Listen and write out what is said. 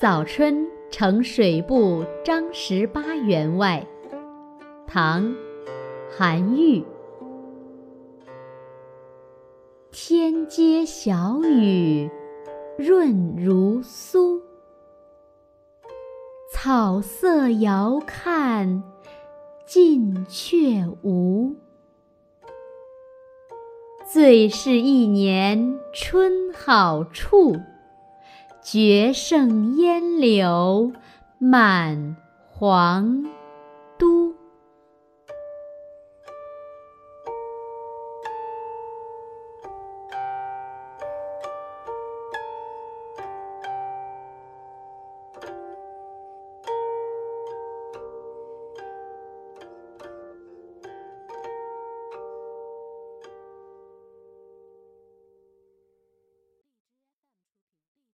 早春呈水部张十八员外。唐·韩愈。天街小雨润如酥，草色遥看近却无。最是一年春好处，绝胜烟柳满皇。